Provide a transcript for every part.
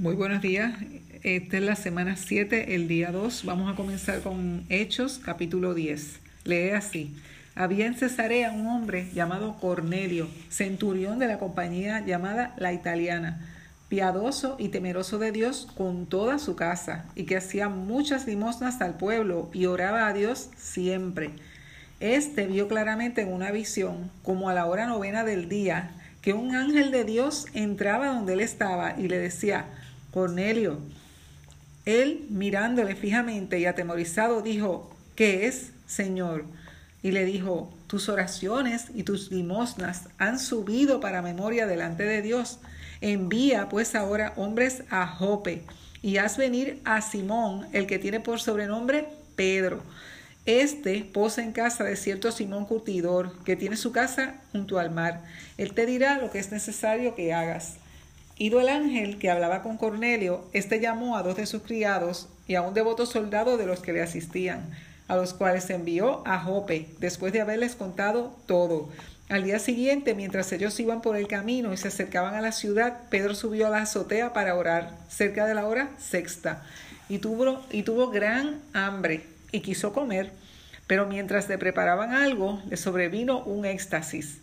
Muy buenos días. Esta es la semana 7, el día 2. Vamos a comenzar con Hechos, capítulo 10. Lee así. Había en Cesarea un hombre llamado Cornelio, centurión de la compañía llamada La Italiana, piadoso y temeroso de Dios con toda su casa, y que hacía muchas limosnas al pueblo y oraba a Dios siempre. Este vio claramente en una visión, como a la hora novena del día, que un ángel de Dios entraba donde él estaba y le decía, Cornelio. Él, mirándole fijamente y atemorizado, dijo, ¿qué es, Señor? Y le dijo, tus oraciones y tus limosnas han subido para memoria delante de Dios. Envía pues ahora hombres a Jope y haz venir a Simón, el que tiene por sobrenombre Pedro. Este posa en casa de cierto Simón Curtidor, que tiene su casa junto al mar. Él te dirá lo que es necesario que hagas. Ido el ángel que hablaba con Cornelio, éste llamó a dos de sus criados y a un devoto soldado de los que le asistían, a los cuales envió a Jope, después de haberles contado todo. Al día siguiente, mientras ellos iban por el camino y se acercaban a la ciudad, Pedro subió a la azotea para orar, cerca de la hora sexta, y tuvo, y tuvo gran hambre y quiso comer, pero mientras le preparaban algo, le sobrevino un éxtasis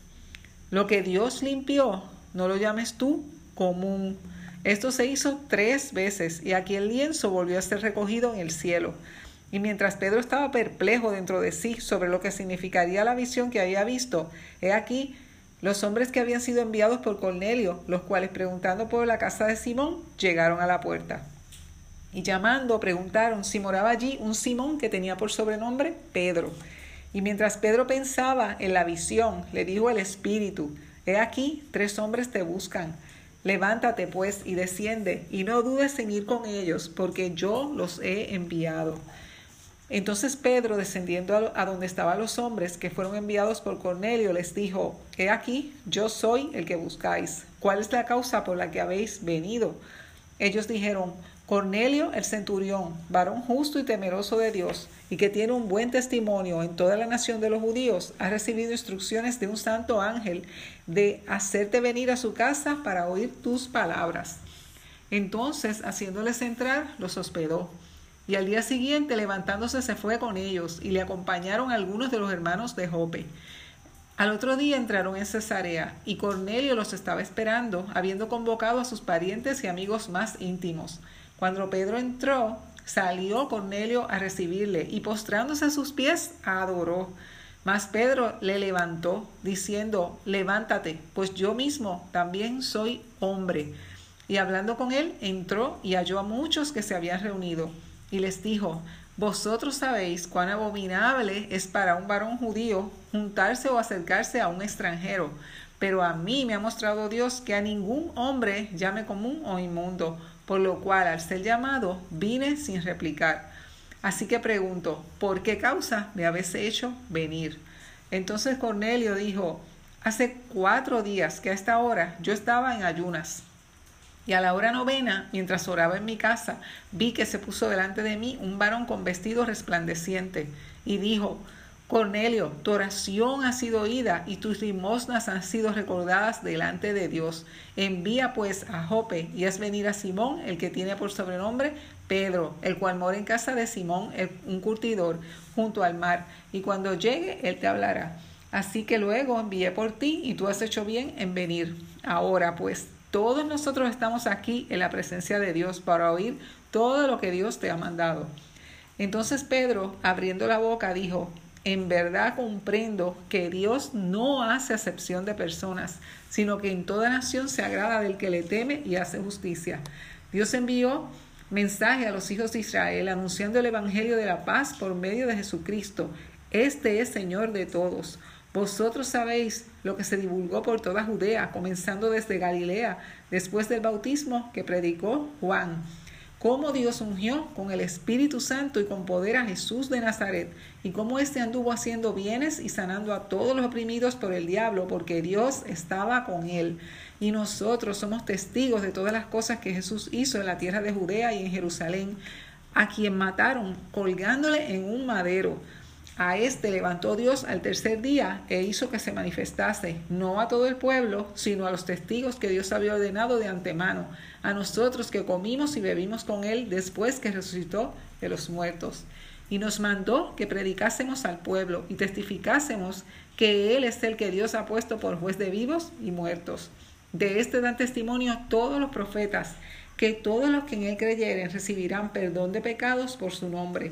Lo que Dios limpió, no lo llames tú común. Esto se hizo tres veces y aquí el lienzo volvió a ser recogido en el cielo. Y mientras Pedro estaba perplejo dentro de sí sobre lo que significaría la visión que había visto, he aquí los hombres que habían sido enviados por Cornelio, los cuales preguntando por la casa de Simón, llegaron a la puerta. Y llamando, preguntaron si moraba allí un Simón que tenía por sobrenombre Pedro. Y mientras Pedro pensaba en la visión, le dijo el Espíritu, He aquí, tres hombres te buscan. Levántate pues y desciende, y no dudes en ir con ellos, porque yo los he enviado. Entonces Pedro, descendiendo a donde estaban los hombres que fueron enviados por Cornelio, les dijo, He aquí, yo soy el que buscáis. ¿Cuál es la causa por la que habéis venido? Ellos dijeron, Cornelio el centurión, varón justo y temeroso de Dios, y que tiene un buen testimonio en toda la nación de los judíos, ha recibido instrucciones de un santo ángel de hacerte venir a su casa para oír tus palabras. Entonces, haciéndoles entrar, los hospedó. Y al día siguiente, levantándose, se fue con ellos, y le acompañaron algunos de los hermanos de Jope. Al otro día entraron en Cesarea, y Cornelio los estaba esperando, habiendo convocado a sus parientes y amigos más íntimos. Cuando Pedro entró, salió Cornelio a recibirle y postrándose a sus pies, adoró. Mas Pedro le levantó, diciendo, levántate, pues yo mismo también soy hombre. Y hablando con él, entró y halló a muchos que se habían reunido. Y les dijo, vosotros sabéis cuán abominable es para un varón judío juntarse o acercarse a un extranjero. Pero a mí me ha mostrado Dios que a ningún hombre llame común o inmundo por lo cual al ser llamado vine sin replicar. Así que pregunto, ¿por qué causa me habéis hecho venir? Entonces Cornelio dijo, hace cuatro días que a esta hora yo estaba en ayunas. Y a la hora novena, mientras oraba en mi casa, vi que se puso delante de mí un varón con vestido resplandeciente y dijo, Cornelio, tu oración ha sido oída y tus limosnas han sido recordadas delante de Dios. Envía pues a Jope y haz venir a Simón, el que tiene por sobrenombre Pedro, el cual mora en casa de Simón, un curtidor, junto al mar, y cuando llegue él te hablará. Así que luego envié por ti y tú has hecho bien en venir. Ahora pues, todos nosotros estamos aquí en la presencia de Dios para oír todo lo que Dios te ha mandado. Entonces Pedro, abriendo la boca, dijo, en verdad comprendo que Dios no hace acepción de personas, sino que en toda nación se agrada del que le teme y hace justicia. Dios envió mensaje a los hijos de Israel anunciando el Evangelio de la paz por medio de Jesucristo. Este es Señor de todos. Vosotros sabéis lo que se divulgó por toda Judea, comenzando desde Galilea, después del bautismo que predicó Juan cómo Dios ungió con el Espíritu Santo y con poder a Jesús de Nazaret, y cómo éste anduvo haciendo bienes y sanando a todos los oprimidos por el diablo, porque Dios estaba con él. Y nosotros somos testigos de todas las cosas que Jesús hizo en la tierra de Judea y en Jerusalén, a quien mataron colgándole en un madero. A este levantó Dios al tercer día e hizo que se manifestase, no a todo el pueblo, sino a los testigos que Dios había ordenado de antemano, a nosotros que comimos y bebimos con él después que resucitó de los muertos. Y nos mandó que predicásemos al pueblo y testificásemos que Él es el que Dios ha puesto por juez de vivos y muertos. De este dan testimonio todos los profetas, que todos los que en Él creyeren recibirán perdón de pecados por su nombre.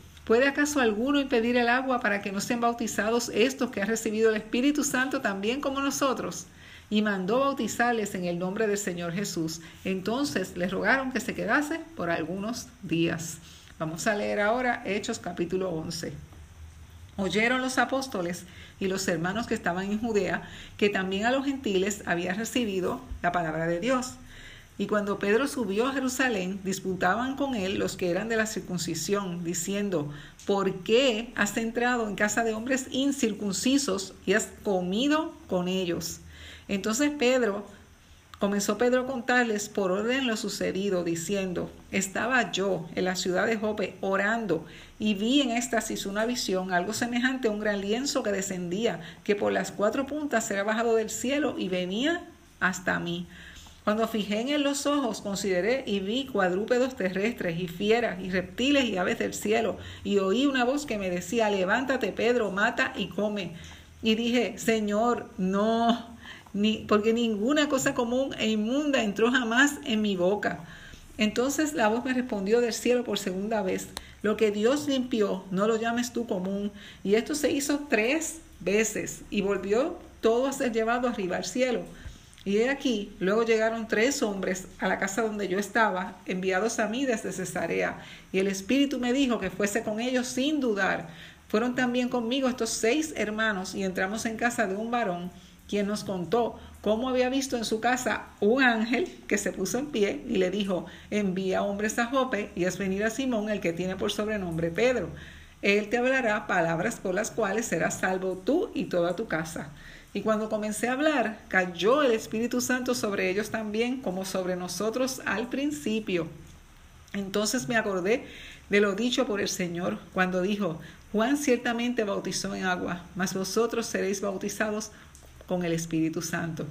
¿Puede acaso alguno impedir el agua para que no sean bautizados estos que han recibido el Espíritu Santo también como nosotros? Y mandó bautizarles en el nombre del Señor Jesús. Entonces les rogaron que se quedase por algunos días. Vamos a leer ahora Hechos capítulo 11. Oyeron los apóstoles y los hermanos que estaban en Judea que también a los gentiles había recibido la palabra de Dios. Y cuando Pedro subió a Jerusalén, disputaban con él los que eran de la circuncisión, diciendo, ¿por qué has entrado en casa de hombres incircuncisos y has comido con ellos? Entonces Pedro, comenzó Pedro a contarles por orden lo sucedido, diciendo, estaba yo en la ciudad de Jope orando y vi en éxtasis una visión, algo semejante a un gran lienzo que descendía, que por las cuatro puntas era bajado del cielo y venía hasta mí. Cuando fijé en los ojos, consideré y vi cuadrúpedos terrestres y fieras y reptiles y aves del cielo, y oí una voz que me decía, levántate Pedro, mata y come. Y dije, Señor, no, ni, porque ninguna cosa común e inmunda entró jamás en mi boca. Entonces la voz me respondió del cielo por segunda vez, lo que Dios limpió, no lo llames tú común. Y esto se hizo tres veces y volvió todo a ser llevado arriba al cielo. Y he aquí, luego llegaron tres hombres a la casa donde yo estaba, enviados a mí desde Cesarea, y el Espíritu me dijo que fuese con ellos sin dudar. Fueron también conmigo estos seis hermanos y entramos en casa de un varón, quien nos contó cómo había visto en su casa un ángel que se puso en pie y le dijo, envía hombres a Jope y haz venir a Simón, el que tiene por sobrenombre Pedro. Él te hablará palabras por las cuales serás salvo tú y toda tu casa. Y cuando comencé a hablar, cayó el Espíritu Santo sobre ellos también, como sobre nosotros al principio. Entonces me acordé de lo dicho por el Señor cuando dijo, Juan ciertamente bautizó en agua, mas vosotros seréis bautizados con el Espíritu Santo.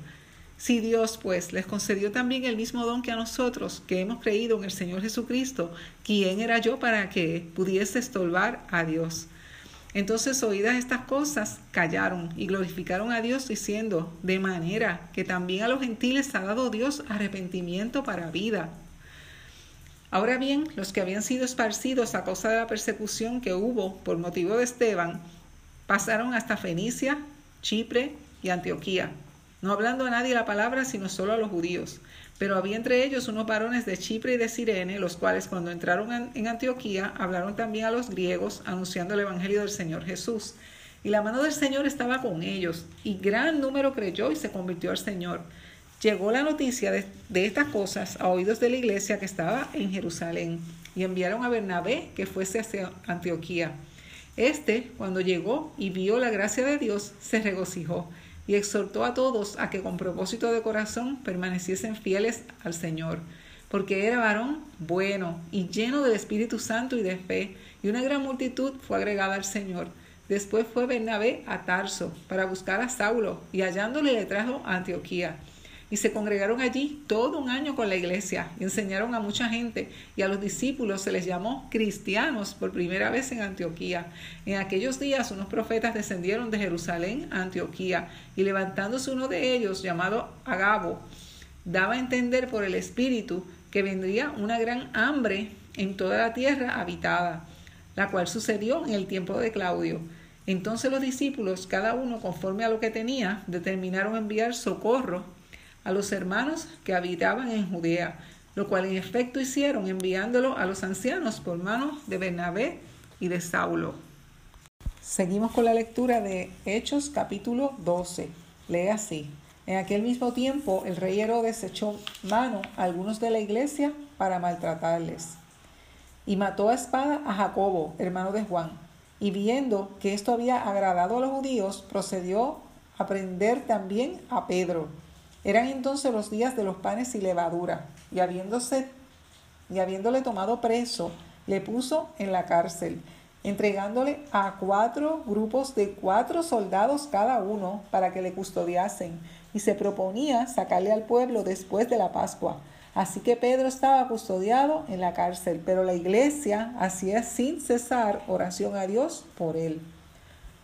Si Dios, pues, les concedió también el mismo don que a nosotros, que hemos creído en el Señor Jesucristo, ¿quién era yo para que pudiese estolvar a Dios? Entonces, oídas estas cosas, callaron y glorificaron a Dios diciendo, de manera que también a los gentiles ha dado Dios arrepentimiento para vida. Ahora bien, los que habían sido esparcidos a causa de la persecución que hubo por motivo de Esteban, pasaron hasta Fenicia, Chipre y Antioquía, no hablando a nadie la palabra, sino solo a los judíos. Pero había entre ellos unos varones de Chipre y de Sirene, los cuales cuando entraron en Antioquía hablaron también a los griegos, anunciando el Evangelio del Señor Jesús. Y la mano del Señor estaba con ellos, y gran número creyó y se convirtió al Señor. Llegó la noticia de, de estas cosas a oídos de la iglesia que estaba en Jerusalén, y enviaron a Bernabé que fuese hacia Antioquía. Este, cuando llegó y vio la gracia de Dios, se regocijó y exhortó a todos a que con propósito de corazón permaneciesen fieles al Señor, porque era varón bueno y lleno del Espíritu Santo y de fe, y una gran multitud fue agregada al Señor. Después fue Bernabé a Tarso para buscar a Saulo, y hallándole le trajo a Antioquía y se congregaron allí todo un año con la iglesia y enseñaron a mucha gente y a los discípulos se les llamó cristianos por primera vez en Antioquía. En aquellos días unos profetas descendieron de Jerusalén a Antioquía y levantándose uno de ellos llamado Agabo, daba a entender por el Espíritu que vendría una gran hambre en toda la tierra habitada, la cual sucedió en el tiempo de Claudio Entonces los discípulos, cada uno conforme a lo que tenía, determinaron enviar socorro a los hermanos que habitaban en Judea, lo cual en efecto hicieron enviándolo a los ancianos por mano de Bernabé y de Saulo. Seguimos con la lectura de Hechos capítulo 12. Lee así. En aquel mismo tiempo el rey Herodes echó mano a algunos de la iglesia para maltratarles. Y mató a espada a Jacobo, hermano de Juan. Y viendo que esto había agradado a los judíos, procedió a prender también a Pedro. Eran entonces los días de los panes y levadura, y habiéndose y habiéndole tomado preso, le puso en la cárcel, entregándole a cuatro grupos de cuatro soldados cada uno para que le custodiasen, y se proponía sacarle al pueblo después de la Pascua. Así que Pedro estaba custodiado en la cárcel, pero la iglesia hacía sin cesar oración a Dios por él.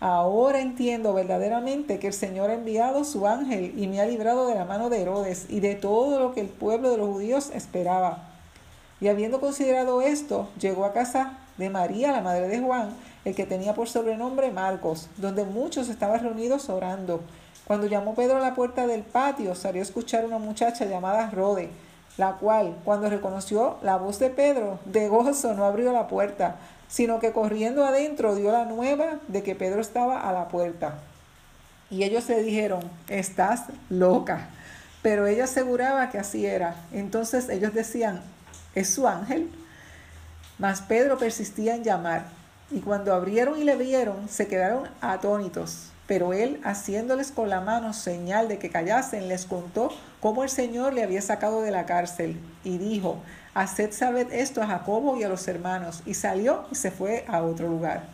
Ahora entiendo verdaderamente que el Señor ha enviado su ángel y me ha librado de la mano de Herodes y de todo lo que el pueblo de los judíos esperaba. Y habiendo considerado esto, llegó a casa de María, la madre de Juan, el que tenía por sobrenombre Marcos, donde muchos estaban reunidos orando. Cuando llamó Pedro a la puerta del patio, salió a escuchar una muchacha llamada Rode, la cual, cuando reconoció la voz de Pedro, de gozo no abrió la puerta, sino que corriendo adentro dio la nueva de que Pedro estaba a la puerta. Y ellos le dijeron, estás loca. Pero ella aseguraba que así era. Entonces ellos decían, ¿es su ángel? Mas Pedro persistía en llamar. Y cuando abrieron y le vieron, se quedaron atónitos. Pero él, haciéndoles con la mano señal de que callasen, les contó cómo el Señor le había sacado de la cárcel. Y dijo, Haced saber esto a Jacobo y a los hermanos. Y salió y se fue a otro lugar.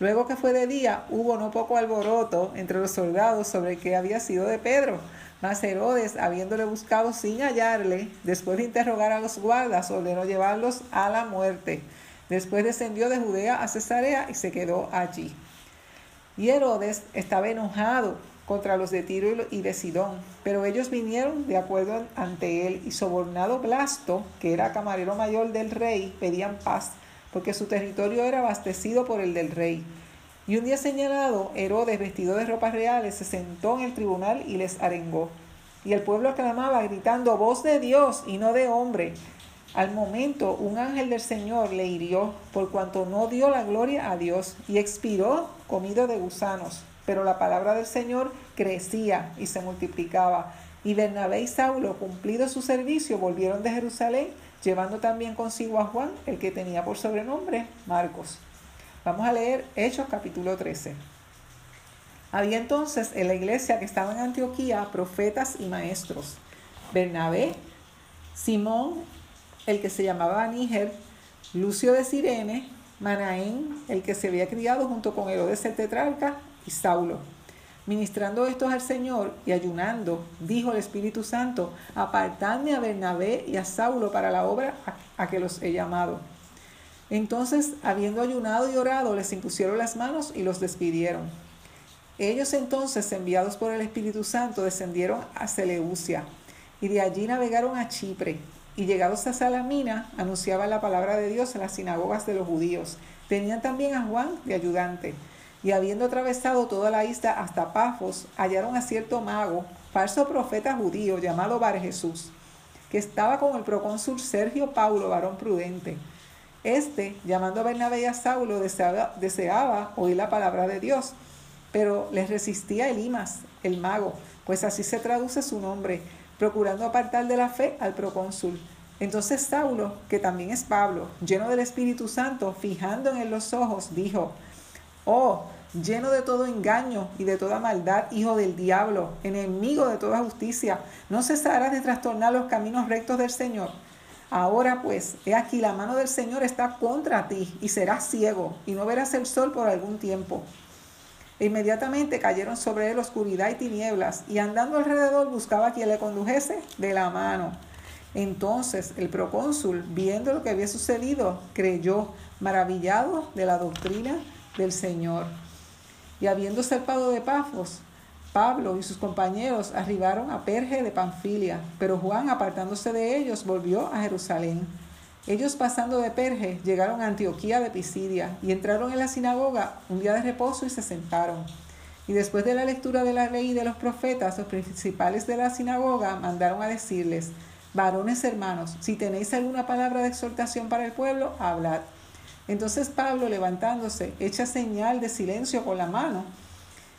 Luego que fue de día, hubo no poco alboroto entre los soldados sobre qué había sido de Pedro. Mas Herodes, habiéndole buscado sin hallarle, después de interrogar a los guardas, ordenó llevarlos a la muerte. Después descendió de Judea a Cesarea y se quedó allí. Y Herodes estaba enojado contra los de Tiro y de Sidón, pero ellos vinieron de acuerdo ante él y sobornado Blasto, que era camarero mayor del rey, pedían paz, porque su territorio era abastecido por el del rey. Y un día señalado, Herodes, vestido de ropas reales, se sentó en el tribunal y les arengó. Y el pueblo aclamaba gritando, voz de Dios y no de hombre. Al momento un ángel del Señor le hirió por cuanto no dio la gloria a Dios y expiró comido de gusanos. Pero la palabra del Señor crecía y se multiplicaba. Y Bernabé y Saulo, cumplido su servicio, volvieron de Jerusalén, llevando también consigo a Juan, el que tenía por sobrenombre Marcos. Vamos a leer Hechos capítulo 13. Había entonces en la iglesia que estaba en Antioquía profetas y maestros. Bernabé, Simón, el que se llamaba Níger, Lucio de Sirene, Manaén, el que se había criado junto con Herodes el tetrarca, y Saulo. Ministrando estos al Señor y ayunando, dijo el Espíritu Santo, apartadme a Bernabé y a Saulo para la obra a, que los he llamado. Entonces, habiendo ayunado y orado, les impusieron las manos y los despidieron. Ellos entonces, enviados por el Espíritu Santo, descendieron a Seleucia y de allí navegaron a Chipre. Y llegados a Salamina, anunciaban la palabra de Dios en las sinagogas de los judíos. Tenían también a Juan de ayudante y habiendo atravesado toda la isla hasta Pafos, hallaron a cierto mago, falso profeta judío llamado Bar que estaba con el procónsul Sergio Paulo, varón prudente. Este, llamando a Bernabé y a Saulo, deseaba, deseaba oír la palabra de Dios, pero les resistía Elimas, el mago, pues así se traduce su nombre, procurando apartar de la fe al procónsul. Entonces Saulo, que también es Pablo, lleno del Espíritu Santo, fijando en él los ojos, dijo, Oh, lleno de todo engaño y de toda maldad, hijo del diablo, enemigo de toda justicia, no cesarás de trastornar los caminos rectos del Señor. Ahora pues, he aquí la mano del Señor está contra ti y serás ciego y no verás el sol por algún tiempo. Inmediatamente cayeron sobre él oscuridad y tinieblas y andando alrededor buscaba a quien le condujese de la mano. Entonces el procónsul, viendo lo que había sucedido, creyó, maravillado de la doctrina del Señor. Y habiendo zarpado de Pafos, Pablo y sus compañeros arribaron a Perge de Panfilia, pero Juan, apartándose de ellos, volvió a Jerusalén. Ellos pasando de Perge llegaron a Antioquía de Pisidia y entraron en la sinagoga un día de reposo y se sentaron. Y después de la lectura de la ley y de los profetas, los principales de la sinagoga mandaron a decirles, varones hermanos, si tenéis alguna palabra de exhortación para el pueblo, hablad. Entonces Pablo, levantándose, hecha señal de silencio con la mano,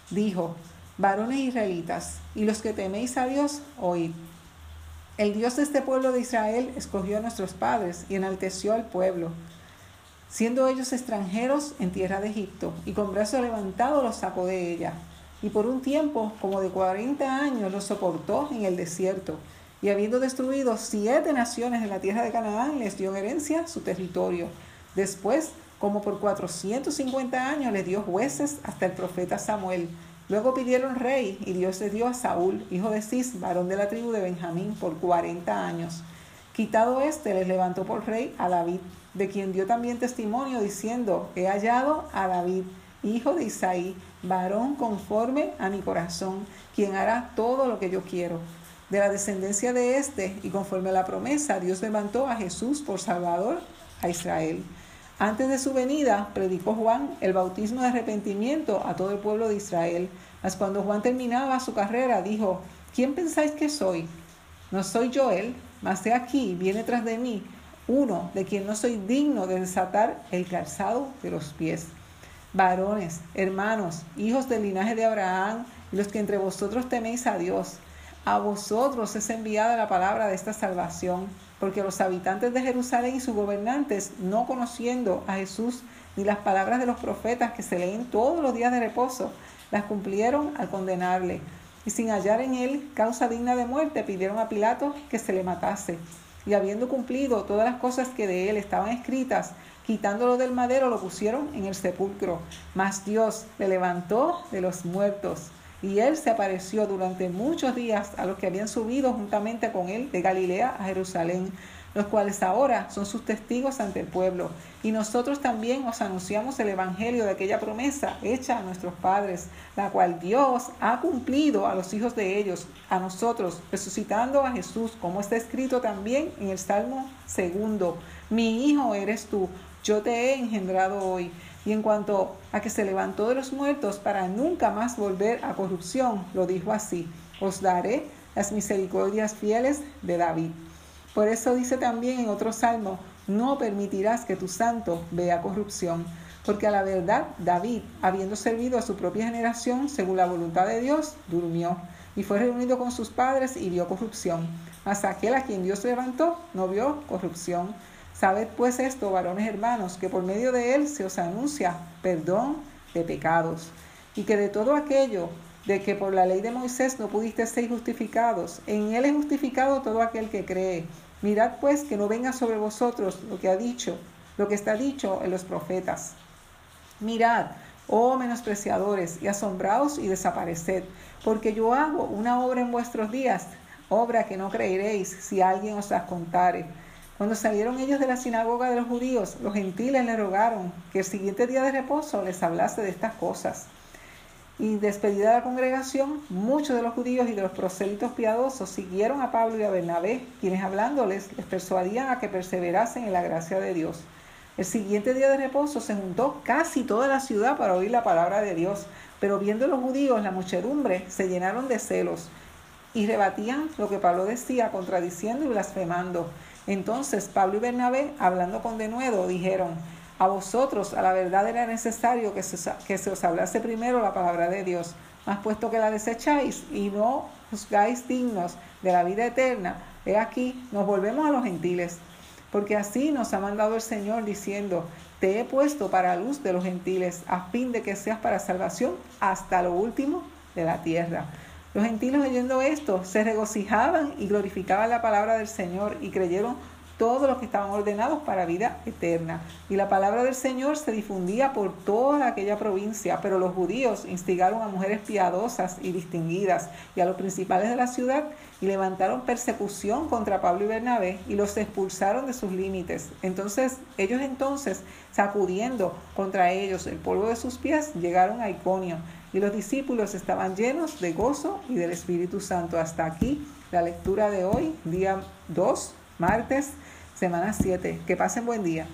dijo, varones israelitas, y los que teméis a Dios, oíd. El Dios de este pueblo de Israel escogió a nuestros padres y enalteció al pueblo, siendo ellos extranjeros en tierra de Egipto, y con brazo levantado los sacó de ella. Y por un tiempo, como de cuarenta años, los soportó en el desierto. Y habiendo destruido siete naciones en la tierra de Canaán, les dio en herencia su territorio Después, como por 450 años, le dio jueces hasta el profeta Samuel. Luego pidieron rey y Dios le dio a Saúl, hijo de Cis, varón de la tribu de Benjamín, por 40 años. Quitado éste, les levantó por rey a David, de quien dio también testimonio diciendo, he hallado a David, hijo de Isaí, varón conforme a mi corazón, quien hará todo lo que yo quiero. De la descendencia de éste y conforme a la promesa, Dios levantó a Jesús por Salvador a Israel. Antes de su venida, predicó Juan el bautismo de arrepentimiento a todo el pueblo de Israel. Mas cuando Juan terminaba su carrera, dijo, ¿quién pensáis que soy? No soy yo él, mas de aquí viene tras de mí uno de quien no soy digno de desatar el calzado de los pies. Varones, hermanos, hijos del linaje de Abraham, los que entre vosotros teméis a Dios, a vosotros es enviada la palabra de esta salvación porque los habitantes de Jerusalén y sus gobernantes, no conociendo a Jesús ni las palabras de los profetas que se leen todos los días de reposo, las cumplieron al condenarle. Y sin hallar en él causa digna de muerte, pidieron a Pilato que se le matase. Y habiendo cumplido todas las cosas que de él estaban escritas, quitándolo del madero, lo pusieron en el sepulcro. Mas Dios le levantó de los muertos y él se apareció durante muchos días a los que habían subido juntamente con él de Galilea a Jerusalén, los cuales ahora son sus testigos ante el pueblo. Y nosotros también os anunciamos el Evangelio de aquella promesa hecha a nuestros padres, la cual Dios ha cumplido a los hijos de ellos, a nosotros, resucitando a Jesús, como está escrito también en el Salmo segundo. Mi hijo eres tú, yo te he engendrado hoy. Y en cuanto a que se levantó de los muertos para nunca más volver a corrupción, lo dijo así, os daré las misericordias fieles de David. Por eso dice también en otro salmo, no permitirás que tu santo vea corrupción, porque a la verdad David, habiendo servido a su propia generación según la voluntad de Dios, durmió y fue reunido con sus padres y vio corrupción. Mas aquel a quien Dios levantó no vio corrupción. Sabed pues esto, varones hermanos, que por medio de él se os anuncia perdón de pecados, y que de todo aquello de que por la ley de Moisés no pudiste ser justificados, en él es justificado todo aquel que cree. Mirad pues que no venga sobre vosotros lo que ha dicho, lo que está dicho en los profetas. Mirad, oh menospreciadores, y asombraos y desapareced, porque yo hago una obra en vuestros días, obra que no creeréis si alguien os las contare cuando salieron ellos de la sinagoga de los judíos, los gentiles le rogaron que el siguiente día de reposo les hablase de estas cosas. Y despedida la congregación, muchos de los judíos y de los prosélitos piadosos siguieron a Pablo y a Bernabé, quienes hablándoles les persuadían a que perseverasen en la gracia de Dios. El siguiente día de reposo se juntó casi toda la ciudad para oír la palabra de Dios, pero viendo los judíos la muchedumbre, se llenaron de celos y rebatían lo que Pablo decía, contradiciendo y blasfemando. Entonces Pablo y Bernabé, hablando con denuedo, dijeron, a vosotros a la verdad era necesario que se, que se os hablase primero la palabra de Dios, Mas puesto que la desecháis y no juzgáis dignos de la vida eterna, he aquí, nos volvemos a los gentiles. Porque así nos ha mandado el Señor diciendo, te he puesto para luz de los gentiles, a fin de que seas para salvación hasta lo último de la tierra. Los gentiles oyendo esto se regocijaban y glorificaban la palabra del Señor y creyeron todos los que estaban ordenados para vida eterna. Y la palabra del Señor se difundía por toda aquella provincia, pero los judíos instigaron a mujeres piadosas y distinguidas y a los principales de la ciudad y levantaron persecución contra Pablo y Bernabé y los expulsaron de sus límites. Entonces ellos entonces, sacudiendo contra ellos el polvo de sus pies, llegaron a Iconio y los discípulos estaban llenos de gozo y del Espíritu Santo. Hasta aquí la lectura de hoy, día 2, martes semana 7. Que pasen buen día.